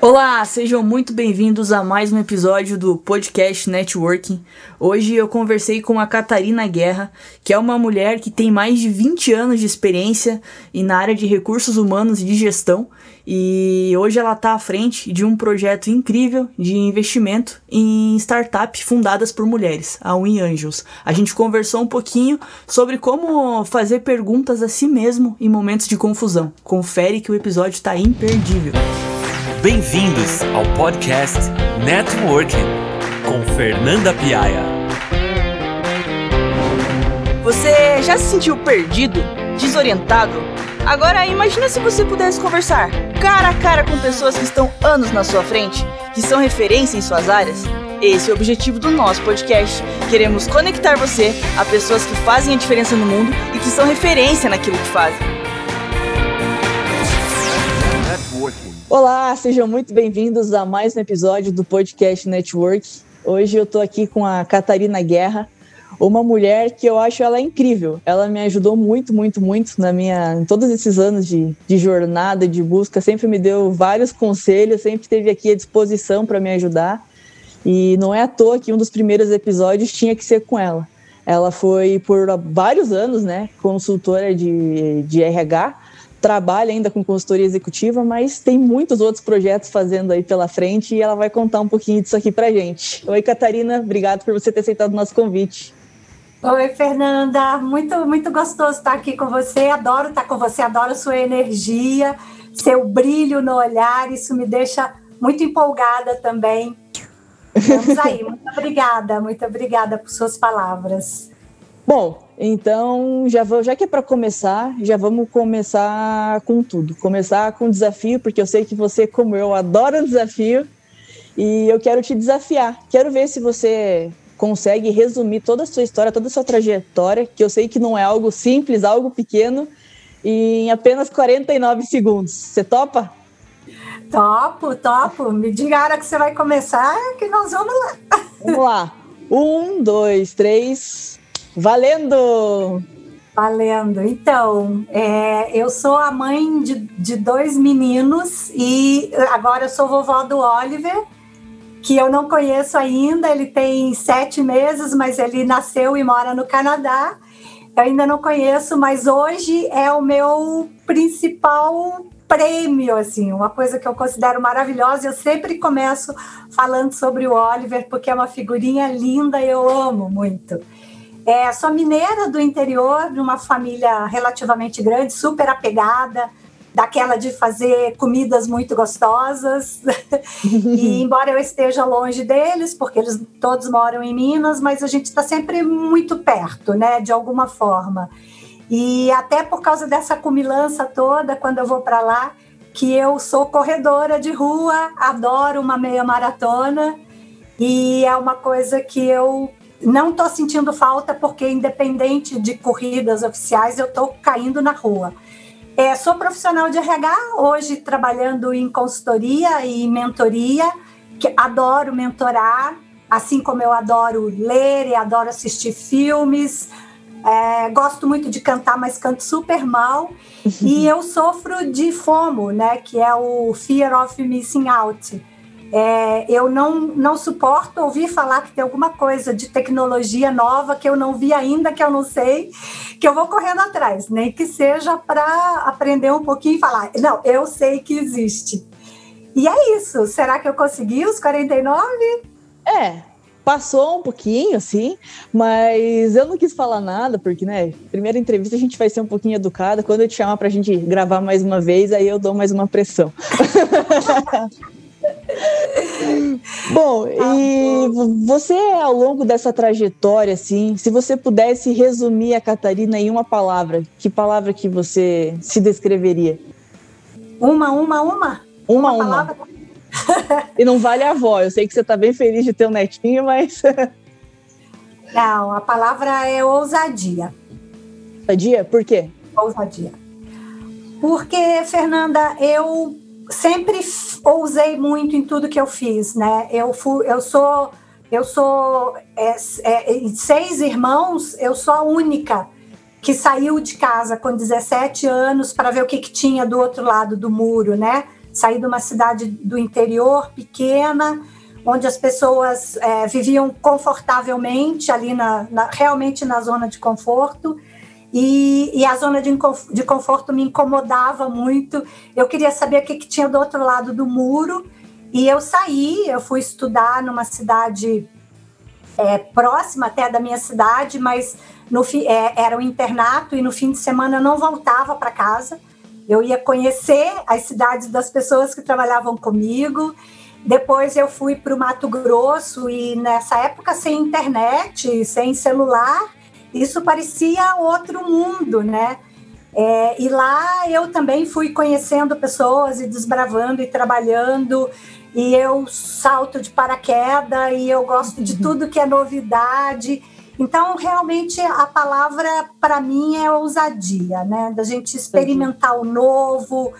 Olá, sejam muito bem-vindos a mais um episódio do podcast Networking. Hoje eu conversei com a Catarina Guerra, que é uma mulher que tem mais de 20 anos de experiência na área de recursos humanos e de gestão, e hoje ela está à frente de um projeto incrível de investimento em startups fundadas por mulheres, a Win Angels. A gente conversou um pouquinho sobre como fazer perguntas a si mesmo em momentos de confusão. Confere que o episódio está imperdível. Bem-vindos ao podcast Networking com Fernanda Piaia. Você já se sentiu perdido, desorientado? Agora imagina se você pudesse conversar cara a cara com pessoas que estão anos na sua frente, que são referência em suas áreas. Esse é o objetivo do nosso podcast. Queremos conectar você a pessoas que fazem a diferença no mundo e que são referência naquilo que fazem. Olá, sejam muito bem-vindos a mais um episódio do podcast Network. Hoje eu estou aqui com a Catarina Guerra, uma mulher que eu acho ela incrível. Ela me ajudou muito, muito, muito na minha, em todos esses anos de, de jornada, de busca, sempre me deu vários conselhos, sempre esteve aqui à disposição para me ajudar. E não é à toa que um dos primeiros episódios tinha que ser com ela. Ela foi por vários anos, né, consultora de, de RH, trabalha ainda com consultoria executiva, mas tem muitos outros projetos fazendo aí pela frente e ela vai contar um pouquinho disso aqui pra gente. Oi, Catarina, obrigado por você ter aceitado o nosso convite. Oi, Fernanda. Muito, muito gostoso estar aqui com você. Adoro estar com você, adoro sua energia, seu brilho no olhar. Isso me deixa muito empolgada também. Vamos aí. Muito obrigada, muito obrigada por suas palavras. Bom, então já vou, já que é para começar, já vamos começar com tudo. Começar com desafio, porque eu sei que você, como eu, adora desafio. E eu quero te desafiar. Quero ver se você consegue resumir toda a sua história, toda a sua trajetória, que eu sei que não é algo simples, algo pequeno, em apenas 49 segundos. Você topa? Topo, topo. Me diga a hora que você vai começar, que nós vamos lá. Vamos lá. Um, dois, três. Valendo! Valendo. Então, é, eu sou a mãe de, de dois meninos e agora eu sou vovó do Oliver que eu não conheço ainda. Ele tem sete meses, mas ele nasceu e mora no Canadá. Eu ainda não conheço, mas hoje é o meu principal prêmio, assim, uma coisa que eu considero maravilhosa. Eu sempre começo falando sobre o Oliver, porque é uma figurinha linda eu amo muito. É, sou mineira do interior, de uma família relativamente grande, super apegada daquela de fazer comidas muito gostosas. e embora eu esteja longe deles, porque eles todos moram em Minas, mas a gente está sempre muito perto, né, de alguma forma. E até por causa dessa cumilança toda, quando eu vou para lá, que eu sou corredora de rua, adoro uma meia maratona e é uma coisa que eu não estou sentindo falta porque independente de corridas oficiais eu estou caindo na rua. É, sou profissional de RH, hoje trabalhando em consultoria e mentoria, que adoro mentorar, assim como eu adoro ler e adoro assistir filmes. É, gosto muito de cantar, mas canto super mal. e eu sofro de FOMO, né, que é o Fear of Missing Out é, eu não, não suporto ouvir falar que tem alguma coisa de tecnologia nova que eu não vi ainda, que eu não sei, que eu vou correndo atrás, nem que seja para aprender um pouquinho e falar, não, eu sei que existe. E é isso. Será que eu consegui os 49? É, passou um pouquinho, assim, mas eu não quis falar nada, porque, né, primeira entrevista a gente vai ser um pouquinho educada. Quando eu te chamar pra gente gravar mais uma vez, aí eu dou mais uma pressão. Bom, e você, ao longo dessa trajetória, assim, se você pudesse resumir a Catarina em uma palavra, que palavra que você se descreveria? Uma, uma, uma? Uma, uma. uma. e não vale a avó, eu sei que você está bem feliz de ter um netinho, mas... não, a palavra é ousadia. Ousadia? Por quê? Ousadia. Porque, Fernanda, eu sempre ousei muito em tudo que eu fiz, né? Eu, fui, eu sou, eu sou é, é, seis irmãos, eu sou a única que saiu de casa com 17 anos para ver o que, que tinha do outro lado do muro, né? saí de uma cidade do interior pequena, onde as pessoas é, viviam confortavelmente ali na, na, realmente na zona de conforto e, e, a zona de, de conforto me incomodava muito. Eu queria saber o que, que tinha do outro lado do muro e eu saí, eu fui estudar numa cidade é, próxima até da minha cidade, mas no, é, era um internato e no fim de semana eu não voltava para casa. Eu ia conhecer as cidades das pessoas que trabalhavam comigo. Depois eu fui para o Mato Grosso e nessa época sem internet, sem celular, isso parecia outro mundo, né? É, e lá eu também fui conhecendo pessoas e desbravando e trabalhando e eu salto de paraquedas e eu gosto de uhum. tudo que é novidade. Então, realmente, a palavra para mim é ousadia, né? Da gente experimentar o novo,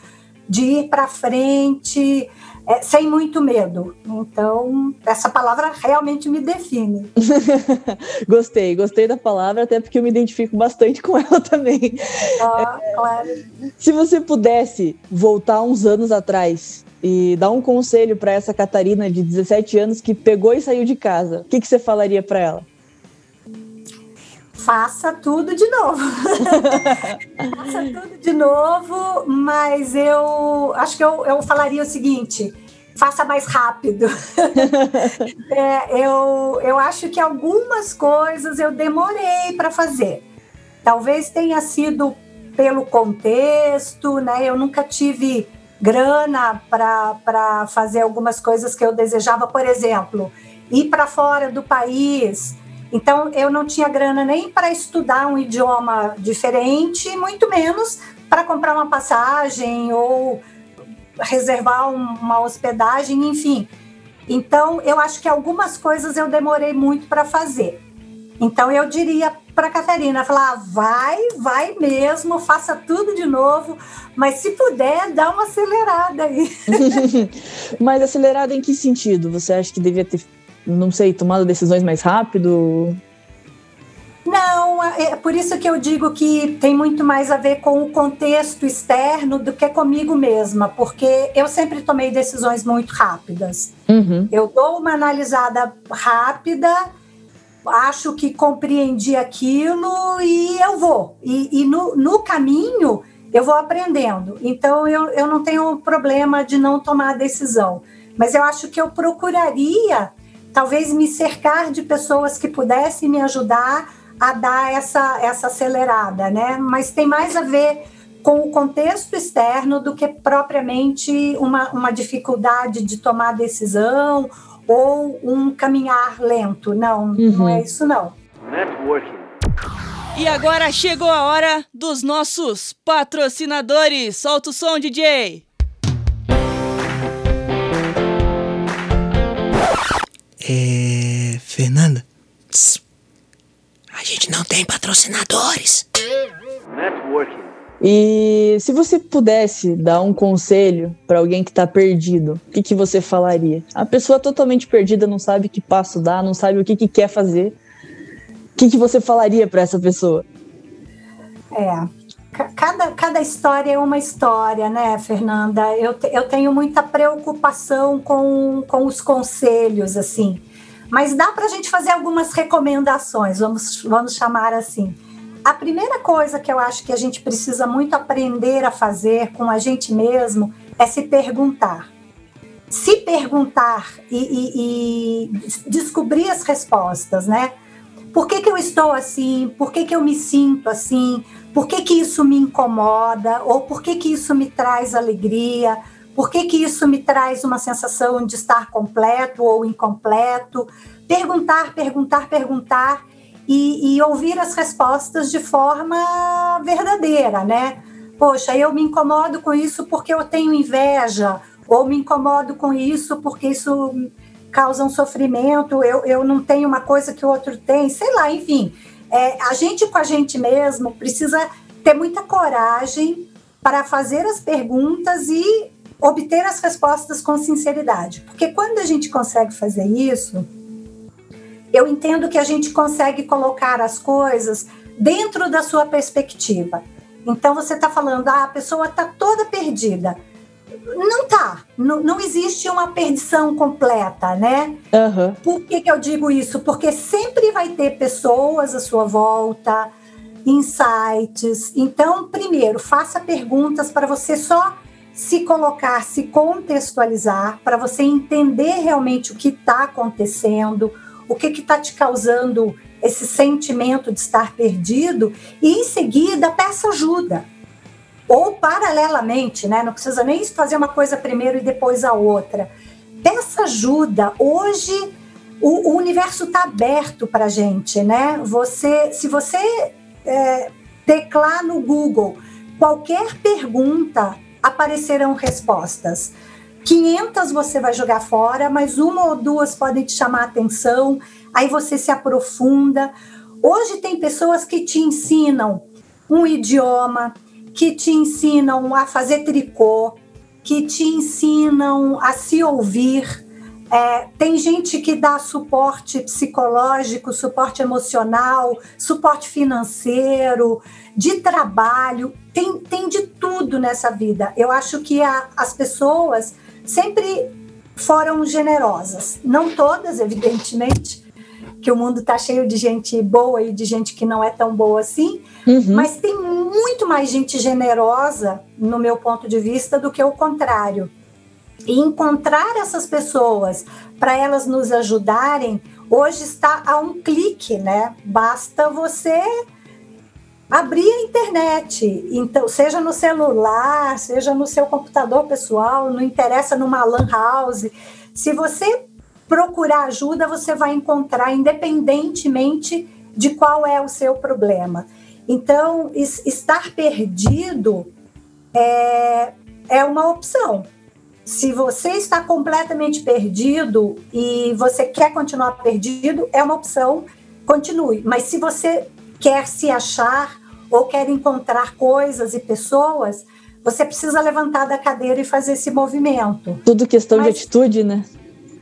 de ir para frente, é, sem muito medo. Então, essa palavra realmente me define. gostei, gostei da palavra, até porque eu me identifico bastante com ela também. Ah, é, claro. Se você pudesse voltar uns anos atrás e dar um conselho para essa Catarina de 17 anos que pegou e saiu de casa, o que, que você falaria para ela? Faça tudo de novo. Faça tudo de novo, mas eu acho que eu, eu falaria o seguinte: faça mais rápido. é, eu, eu acho que algumas coisas eu demorei para fazer. Talvez tenha sido pelo contexto, né? Eu nunca tive grana para fazer algumas coisas que eu desejava, por exemplo, ir para fora do país. Então, eu não tinha grana nem para estudar um idioma diferente, muito menos para comprar uma passagem ou reservar uma hospedagem, enfim. Então, eu acho que algumas coisas eu demorei muito para fazer. Então, eu diria para Catarina, falar, ah, vai, vai mesmo, faça tudo de novo, mas se puder, dá uma acelerada aí. mas acelerada em que sentido? Você acha que devia ter, não sei, tomado decisões mais rápido? Não, é, é por isso que eu digo que tem muito mais a ver com o contexto externo do que comigo mesma, porque eu sempre tomei decisões muito rápidas. Uhum. Eu dou uma analisada rápida acho que compreendi aquilo e eu vou. E, e no, no, caminho eu vou aprendendo. Então eu, eu não tenho problema de não tomar a decisão. Mas eu acho que eu procuraria, talvez, me cercar de pessoas que pudessem me ajudar a dar essa, essa acelerada, né? Mas tem mais a ver com o contexto externo do que propriamente uma, uma dificuldade de tomar decisão ou um caminhar lento. Não, uhum. não é isso não. Networking. E agora chegou a hora dos nossos patrocinadores. Solta o som, DJ. É. Fernanda? A gente não tem patrocinadores. Networking. E se você pudesse dar um conselho para alguém que está perdido, o que, que você falaria? A pessoa totalmente perdida não sabe que passo dar, não sabe o que, que quer fazer. O que, que você falaria para essa pessoa? É, cada, cada história é uma história, né, Fernanda? Eu, te, eu tenho muita preocupação com, com os conselhos, assim. Mas dá para a gente fazer algumas recomendações, vamos, vamos chamar assim. A primeira coisa que eu acho que a gente precisa muito aprender a fazer com a gente mesmo é se perguntar. Se perguntar e, e, e descobrir as respostas, né? Por que, que eu estou assim? Por que, que eu me sinto assim? Por que, que isso me incomoda? Ou por que, que isso me traz alegria? Por que, que isso me traz uma sensação de estar completo ou incompleto? Perguntar, perguntar, perguntar e, e ouvir as respostas de forma verdadeira, né? Poxa, eu me incomodo com isso porque eu tenho inveja, ou me incomodo com isso porque isso causa um sofrimento, eu, eu não tenho uma coisa que o outro tem, sei lá, enfim. É, a gente com a gente mesmo precisa ter muita coragem para fazer as perguntas e obter as respostas com sinceridade. Porque quando a gente consegue fazer isso, eu entendo que a gente consegue colocar as coisas dentro da sua perspectiva. Então você está falando, ah, a pessoa está toda perdida. Não tá, não, não existe uma perdição completa, né? Uhum. Por que, que eu digo isso? Porque sempre vai ter pessoas à sua volta, insights. Então, primeiro, faça perguntas para você só se colocar, se contextualizar, para você entender realmente o que está acontecendo, o que está te causando esse sentimento de estar perdido, e em seguida peça ajuda ou paralelamente, né? Não precisa nem fazer uma coisa primeiro e depois a outra. Peça ajuda. Hoje o, o universo está aberto para gente, né? Você, se você é, teclar no Google qualquer pergunta, aparecerão respostas. 500 você vai jogar fora, mas uma ou duas podem te chamar a atenção, aí você se aprofunda. Hoje tem pessoas que te ensinam um idioma, que te ensinam a fazer tricô, que te ensinam a se ouvir. É, tem gente que dá suporte psicológico, suporte emocional, suporte financeiro, de trabalho, tem, tem de tudo nessa vida. Eu acho que a, as pessoas sempre foram generosas. Não todas, evidentemente, que o mundo está cheio de gente boa e de gente que não é tão boa assim, uhum. mas tem muito mais gente generosa, no meu ponto de vista, do que o contrário. E encontrar essas pessoas para elas nos ajudarem, hoje está a um clique, né? Basta você abrir a internet, então seja no celular, seja no seu computador pessoal, não interessa numa lan house. Se você procurar ajuda, você vai encontrar, independentemente de qual é o seu problema. Então, estar perdido é, é uma opção. Se você está completamente perdido e você quer continuar perdido, é uma opção, continue. Mas se você quer se achar ou quer encontrar coisas e pessoas, você precisa levantar da cadeira e fazer esse movimento. Tudo questão Mas, de atitude, né?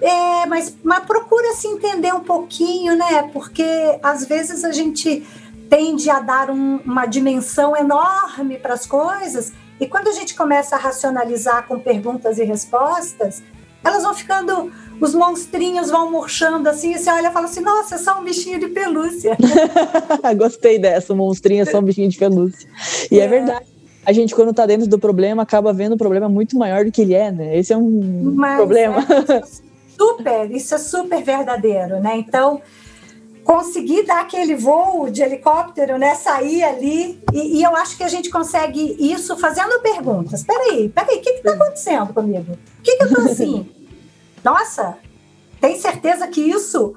É, mas, mas procura se entender um pouquinho, né? Porque às vezes a gente tende a dar um, uma dimensão enorme para as coisas, e quando a gente começa a racionalizar com perguntas e respostas, elas vão ficando, os monstrinhos vão murchando assim, e você olha e fala assim: nossa, é só um bichinho de pelúcia. Gostei dessa, monstrinho é só um bichinho de pelúcia. E é, é verdade a gente, quando tá dentro do problema, acaba vendo o problema muito maior do que ele é, né? Esse é um Mas problema. É, super, isso é super verdadeiro, né? Então, conseguir dar aquele voo de helicóptero, né? Sair ali. E, e, eu acho que a gente consegue isso fazendo perguntas. Peraí, peraí, o que está acontecendo comigo? Por que, que eu tô assim? Nossa, tem certeza que isso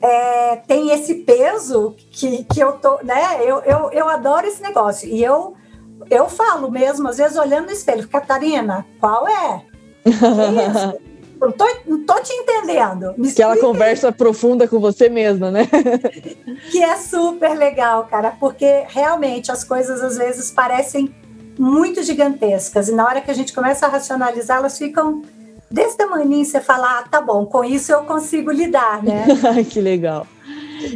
é, tem esse peso que, que eu tô, né? Eu, eu, eu adoro esse negócio. E eu, eu falo mesmo, às vezes, olhando no espelho, Catarina, qual é? Que isso? Não tô, não tô te entendendo. Me Aquela conversa profunda com você mesma, né? que é super legal, cara, porque realmente as coisas às vezes parecem muito gigantescas e na hora que a gente começa a racionalizar, elas ficam desse tamanho. Você fala, ah, tá bom, com isso eu consigo lidar, né? que legal.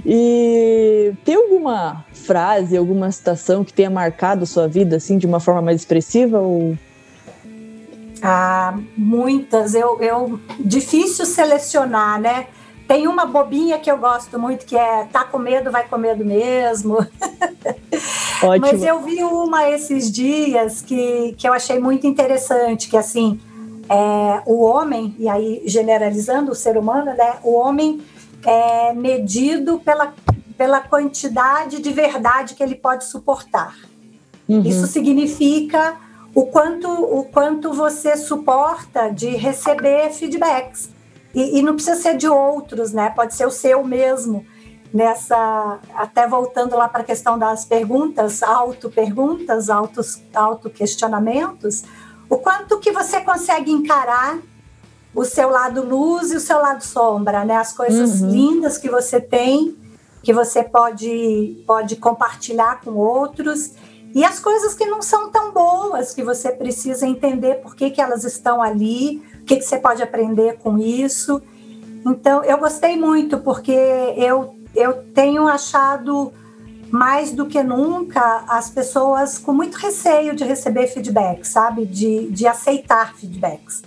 E tem alguma frase, alguma citação que tenha marcado sua vida assim de uma forma mais expressiva ou ah, muitas, eu, eu difícil selecionar, né? Tem uma bobinha que eu gosto muito que é tá com medo, vai com medo mesmo. Ótimo. Mas eu vi uma esses dias que, que eu achei muito interessante, que assim, é, o homem, e aí generalizando o ser humano, né? O homem é medido pela, pela quantidade de verdade que ele pode suportar. Uhum. Isso significa o quanto, o quanto você suporta de receber feedbacks. E, e não precisa ser de outros, né? Pode ser o seu mesmo. Nessa, até voltando lá para a questão das perguntas, auto-perguntas, auto-questionamentos, o quanto que você consegue encarar o seu lado luz e o seu lado sombra, né? As coisas uhum. lindas que você tem, que você pode, pode compartilhar com outros e as coisas que não são tão boas, que você precisa entender por que, que elas estão ali, o que, que você pode aprender com isso. Então, eu gostei muito, porque eu, eu tenho achado mais do que nunca as pessoas com muito receio de receber feedback, sabe? De, de aceitar feedbacks.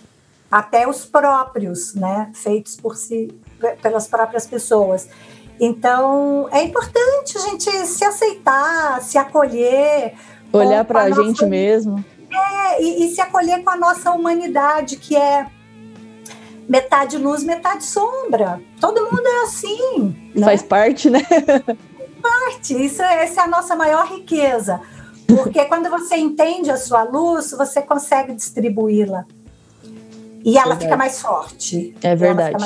até os próprios, né, feitos por si, pelas próprias pessoas. Então, é importante a gente se aceitar, se acolher. Olhar para a gente mesmo. É, e, e, se acolher com a nossa humanidade, que é metade luz, metade sombra. Todo mundo é assim. Né? Faz parte, né? parte. Isso, é, essa é a nossa maior riqueza. Porque quando você entende a sua luz, você consegue distribuí-la. E ela verdade. fica mais forte. É verdade.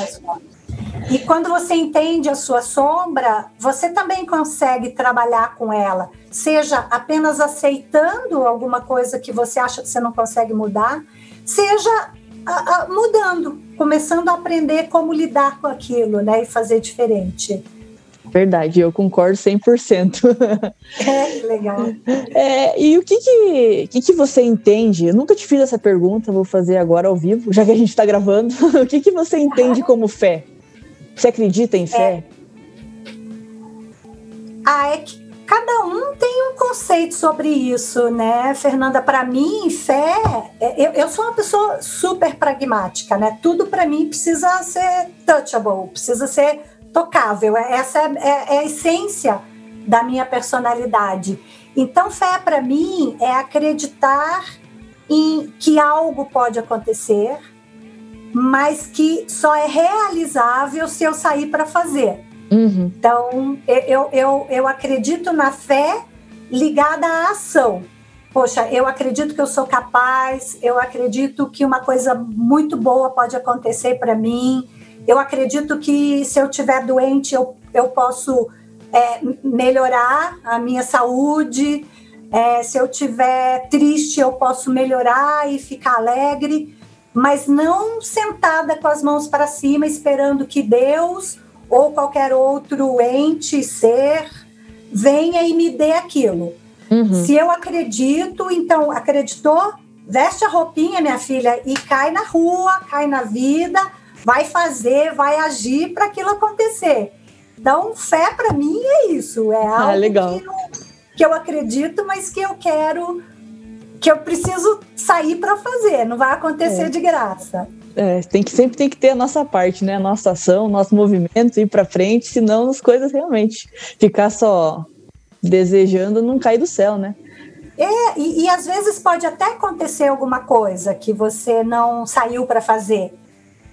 E quando você entende a sua sombra, você também consegue trabalhar com ela. Seja apenas aceitando alguma coisa que você acha que você não consegue mudar, seja a, a, mudando, começando a aprender como lidar com aquilo, né? E fazer diferente. Verdade, eu concordo 100%. É, legal. É, e o que que, que que você entende? Eu nunca te fiz essa pergunta, vou fazer agora ao vivo, já que a gente está gravando. o que que você entende como fé? Você acredita em fé? É. Ah, é que cada um tem um conceito sobre isso, né, Fernanda? Para mim, fé, é, eu, eu, sou uma pessoa super pragmática, né? Tudo para mim precisa ser touchable, precisa ser tocável. É, essa é, é, é a essência da minha personalidade. Então, fé para mim é acreditar em que algo pode acontecer, mas que só é realizável se eu sair para fazer. Uhum. Então, eu, eu, eu acredito na fé ligada à ação. Poxa, eu acredito que eu sou capaz, eu acredito que uma coisa muito boa pode acontecer para mim, eu acredito que se eu estiver doente, eu, eu posso é, melhorar a minha saúde. É, se eu estiver triste, eu posso melhorar e ficar alegre, mas não sentada com as mãos para cima, esperando que Deus ou qualquer outro ente, ser, venha e me dê aquilo. Uhum. Se eu acredito, então acreditou, veste a roupinha, minha filha, e cai na rua, cai na vida vai fazer, vai agir para aquilo acontecer. Então, fé para mim é isso, é ah, algo legal. Que, eu, que eu acredito, mas que eu quero, que eu preciso sair para fazer, não vai acontecer é. de graça. É, tem que sempre tem que ter a nossa parte, né? A nossa ação, nosso movimento, ir para frente, senão as coisas realmente ficar só desejando não cair do céu, né? É, e, e às vezes pode até acontecer alguma coisa que você não saiu para fazer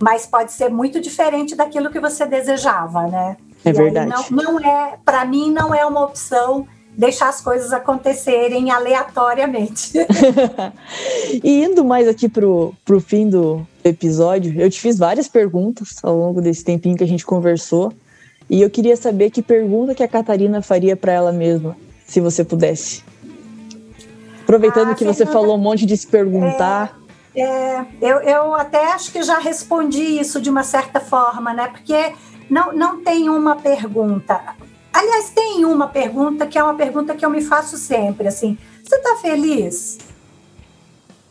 mas pode ser muito diferente daquilo que você desejava, né? É e verdade. Não, não é, para mim, não é uma opção deixar as coisas acontecerem aleatoriamente. e indo mais aqui pro, pro fim do episódio, eu te fiz várias perguntas ao longo desse tempinho que a gente conversou. E eu queria saber que pergunta que a Catarina faria para ela mesma, se você pudesse. Aproveitando ah, que você falou um monte de se perguntar. É é, eu, eu até acho que já respondi isso de uma certa forma, né? Porque não, não tem uma pergunta. Aliás, tem uma pergunta que é uma pergunta que eu me faço sempre, assim, você está feliz?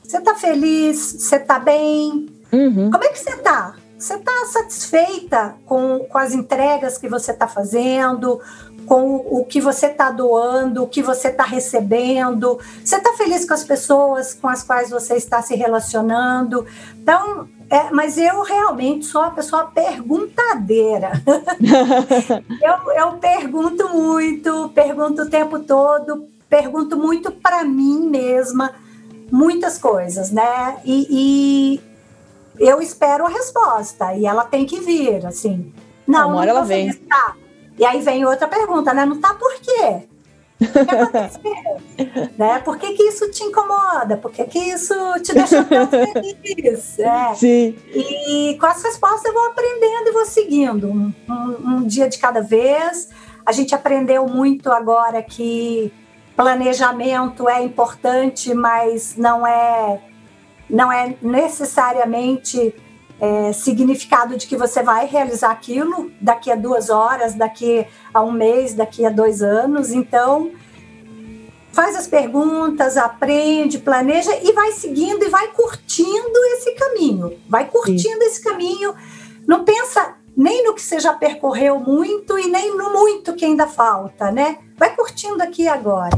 Você está feliz? Você está bem? Uhum. Como é que você está? Você está satisfeita com, com as entregas que você está fazendo, com o que você está doando, o que você está recebendo. Você está feliz com as pessoas com as quais você está se relacionando. Então, é, mas eu realmente sou uma pessoa perguntadeira. eu, eu pergunto muito, pergunto o tempo todo, pergunto muito para mim mesma, muitas coisas, né? E, e, eu espero a resposta e ela tem que vir, assim. Não, Uma hora ela vem. Estar. E aí vem outra pergunta, né? Não tá por quê? O que aconteceu? né? Por que, que isso te incomoda? Por que, que isso te deixa tão feliz? É. Sim. E com as respostas eu vou aprendendo e vou seguindo, um, um, um dia de cada vez. A gente aprendeu muito agora que planejamento é importante, mas não é, não é necessariamente é, significado de que você vai realizar aquilo daqui a duas horas, daqui a um mês, daqui a dois anos. Então, faz as perguntas, aprende, planeja e vai seguindo e vai curtindo esse caminho. Vai curtindo Sim. esse caminho. Não pensa nem no que você já percorreu muito e nem no muito que ainda falta, né? Vai curtindo aqui agora.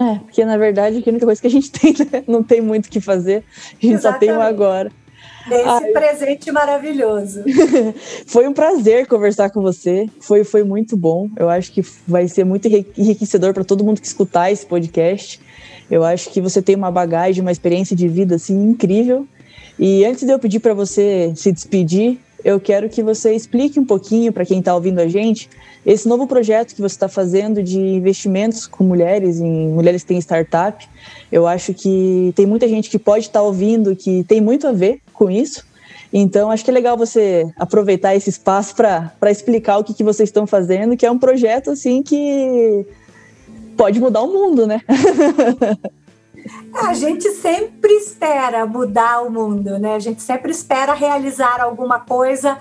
É, porque na verdade a única coisa que a gente tem, né? não tem muito o que fazer, a gente Exatamente. só tem o agora. Esse Ai. presente maravilhoso. foi um prazer conversar com você. Foi, foi muito bom. Eu acho que vai ser muito enriquecedor para todo mundo que escutar esse podcast. Eu acho que você tem uma bagagem, uma experiência de vida assim incrível. E antes de eu pedir para você se despedir, eu quero que você explique um pouquinho para quem está ouvindo a gente esse novo projeto que você está fazendo de investimentos com mulheres, em mulheres que têm startup. Eu acho que tem muita gente que pode estar tá ouvindo que tem muito a ver com isso. Então, acho que é legal você aproveitar esse espaço para explicar o que, que vocês estão fazendo, que é um projeto assim que pode mudar o mundo, né? A gente sempre espera mudar o mundo, né? A gente sempre espera realizar alguma coisa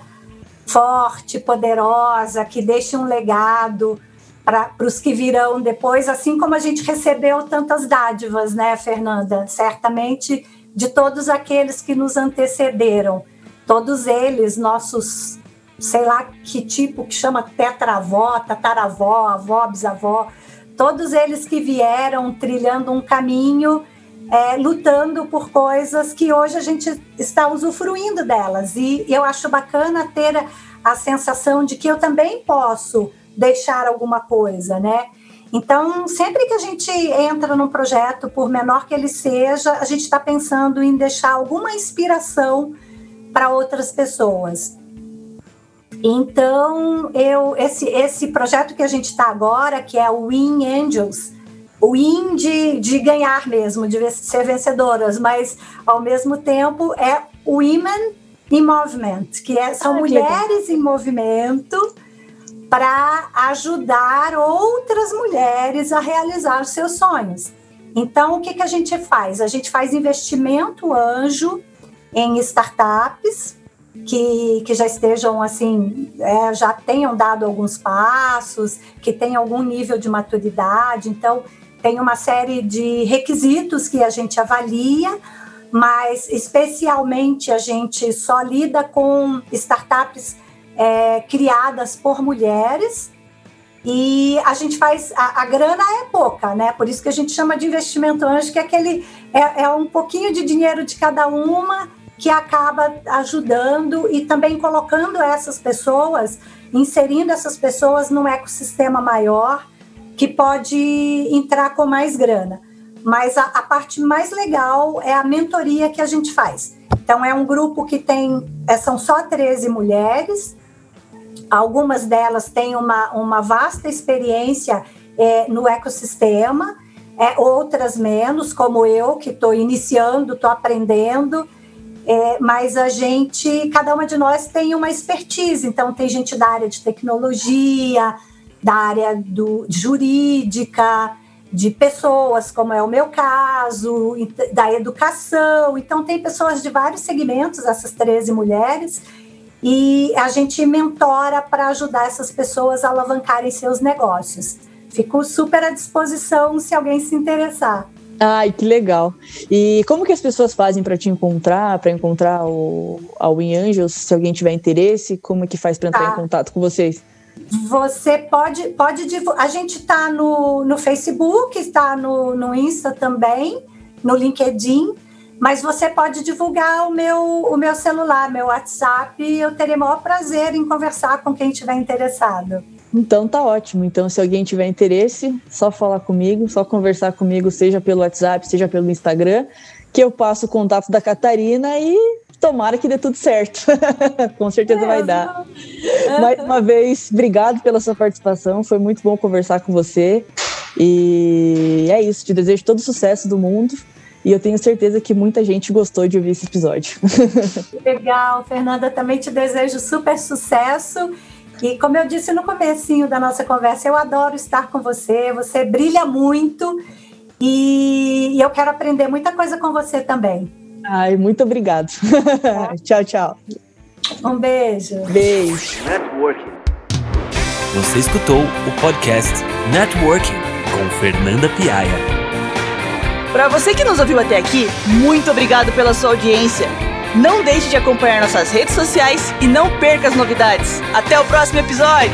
forte, poderosa, que deixe um legado para os que virão depois, assim como a gente recebeu tantas dádivas, né, Fernanda? Certamente de todos aqueles que nos antecederam, todos eles, nossos, sei lá que tipo que chama tetravó, tataravó, avó, bisavó, todos eles que vieram trilhando um caminho, é, lutando por coisas que hoje a gente está usufruindo delas. E eu acho bacana ter a, a sensação de que eu também posso deixar alguma coisa, né? Então, sempre que a gente entra num projeto, por menor que ele seja, a gente está pensando em deixar alguma inspiração para outras pessoas. Então, eu esse, esse projeto que a gente está agora, que é o Win Angels, o Win de, de ganhar mesmo, de ser vencedoras, mas ao mesmo tempo é Women in Movement, que é, são ah, mulheres em movimento para ajudar outras mulheres a realizar seus sonhos. Então, o que, que a gente faz? A gente faz investimento anjo em startups que, que já estejam assim, é, já tenham dado alguns passos, que tenham algum nível de maturidade. Então, tem uma série de requisitos que a gente avalia, mas especialmente a gente só lida com startups é, criadas por mulheres e a gente faz a, a, grana é pouca, né? Por isso que a gente chama de investimento anjo, que é aquele é, é um pouquinho de dinheiro de cada uma que acaba ajudando e também colocando essas pessoas, inserindo essas pessoas num ecossistema maior que pode entrar com mais grana. Mas a, a parte mais legal é a mentoria que a gente faz. Então, é um grupo que tem, é, são só 13 mulheres, algumas delas têm uma, uma vasta experiência é, no ecossistema, é, outras menos, como eu, que estou iniciando, estou aprendendo. É, mas a gente, cada uma de nós tem uma expertise, então tem gente da área de tecnologia, da área do, jurídica, de pessoas, como é o meu caso, da educação. Então, tem pessoas de vários segmentos, essas 13 mulheres, e a gente mentora para ajudar essas pessoas a alavancarem seus negócios. Fico super à disposição se alguém se interessar. Ai, que legal. E como que as pessoas fazem para te encontrar, para encontrar o, a Win Angels, se alguém tiver interesse, como é que faz para entrar tá. em contato com vocês? Você pode, pode. A gente está no, no Facebook, está no, no Insta também, no LinkedIn, mas você pode divulgar o meu, o meu celular, meu WhatsApp, e eu terei o maior prazer em conversar com quem estiver interessado. Então tá ótimo. Então, se alguém tiver interesse, só falar comigo, só conversar comigo, seja pelo WhatsApp, seja pelo Instagram, que eu passo o contato da Catarina e tomara que dê tudo certo. Com certeza é, vai dar. Mais uma vez, obrigado pela sua participação. Foi muito bom conversar com você. E é isso. Te desejo todo o sucesso do mundo. E eu tenho certeza que muita gente gostou de ouvir esse episódio. Legal, Fernanda. Também te desejo super sucesso e como eu disse no comecinho da nossa conversa, eu adoro estar com você, você brilha muito e eu quero aprender muita coisa com você também. Ai, muito obrigado. Tá. tchau, tchau. Um beijo. Beijo. Networking. Você escutou o podcast Networking com Fernanda Piaia. Para você que nos ouviu até aqui, muito obrigado pela sua audiência. Não deixe de acompanhar nossas redes sociais e não perca as novidades. Até o próximo episódio!